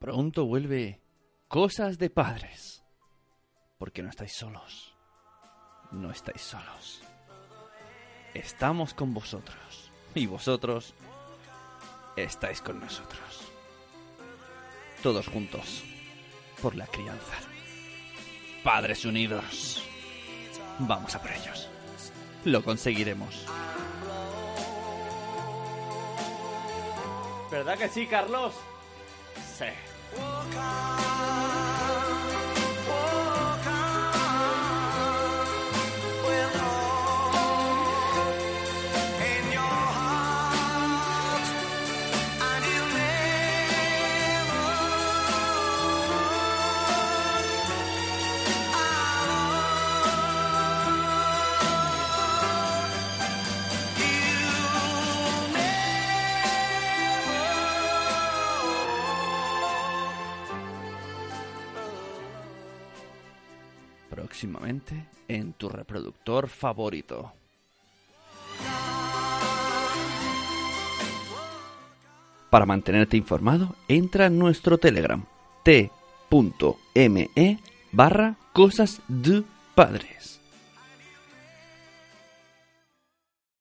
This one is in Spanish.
Pronto vuelve Cosas de Padres. Porque no estáis solos. No estáis solos. Estamos con vosotros. Y vosotros estáis con nosotros. Todos juntos. Por la crianza. Padres unidos. Vamos a por ellos. Lo conseguiremos. ¿Verdad que sí, Carlos? Sí. Walk on. Próximamente en tu reproductor favorito. Para mantenerte informado, entra en nuestro Telegram t.me barra cosas de padres.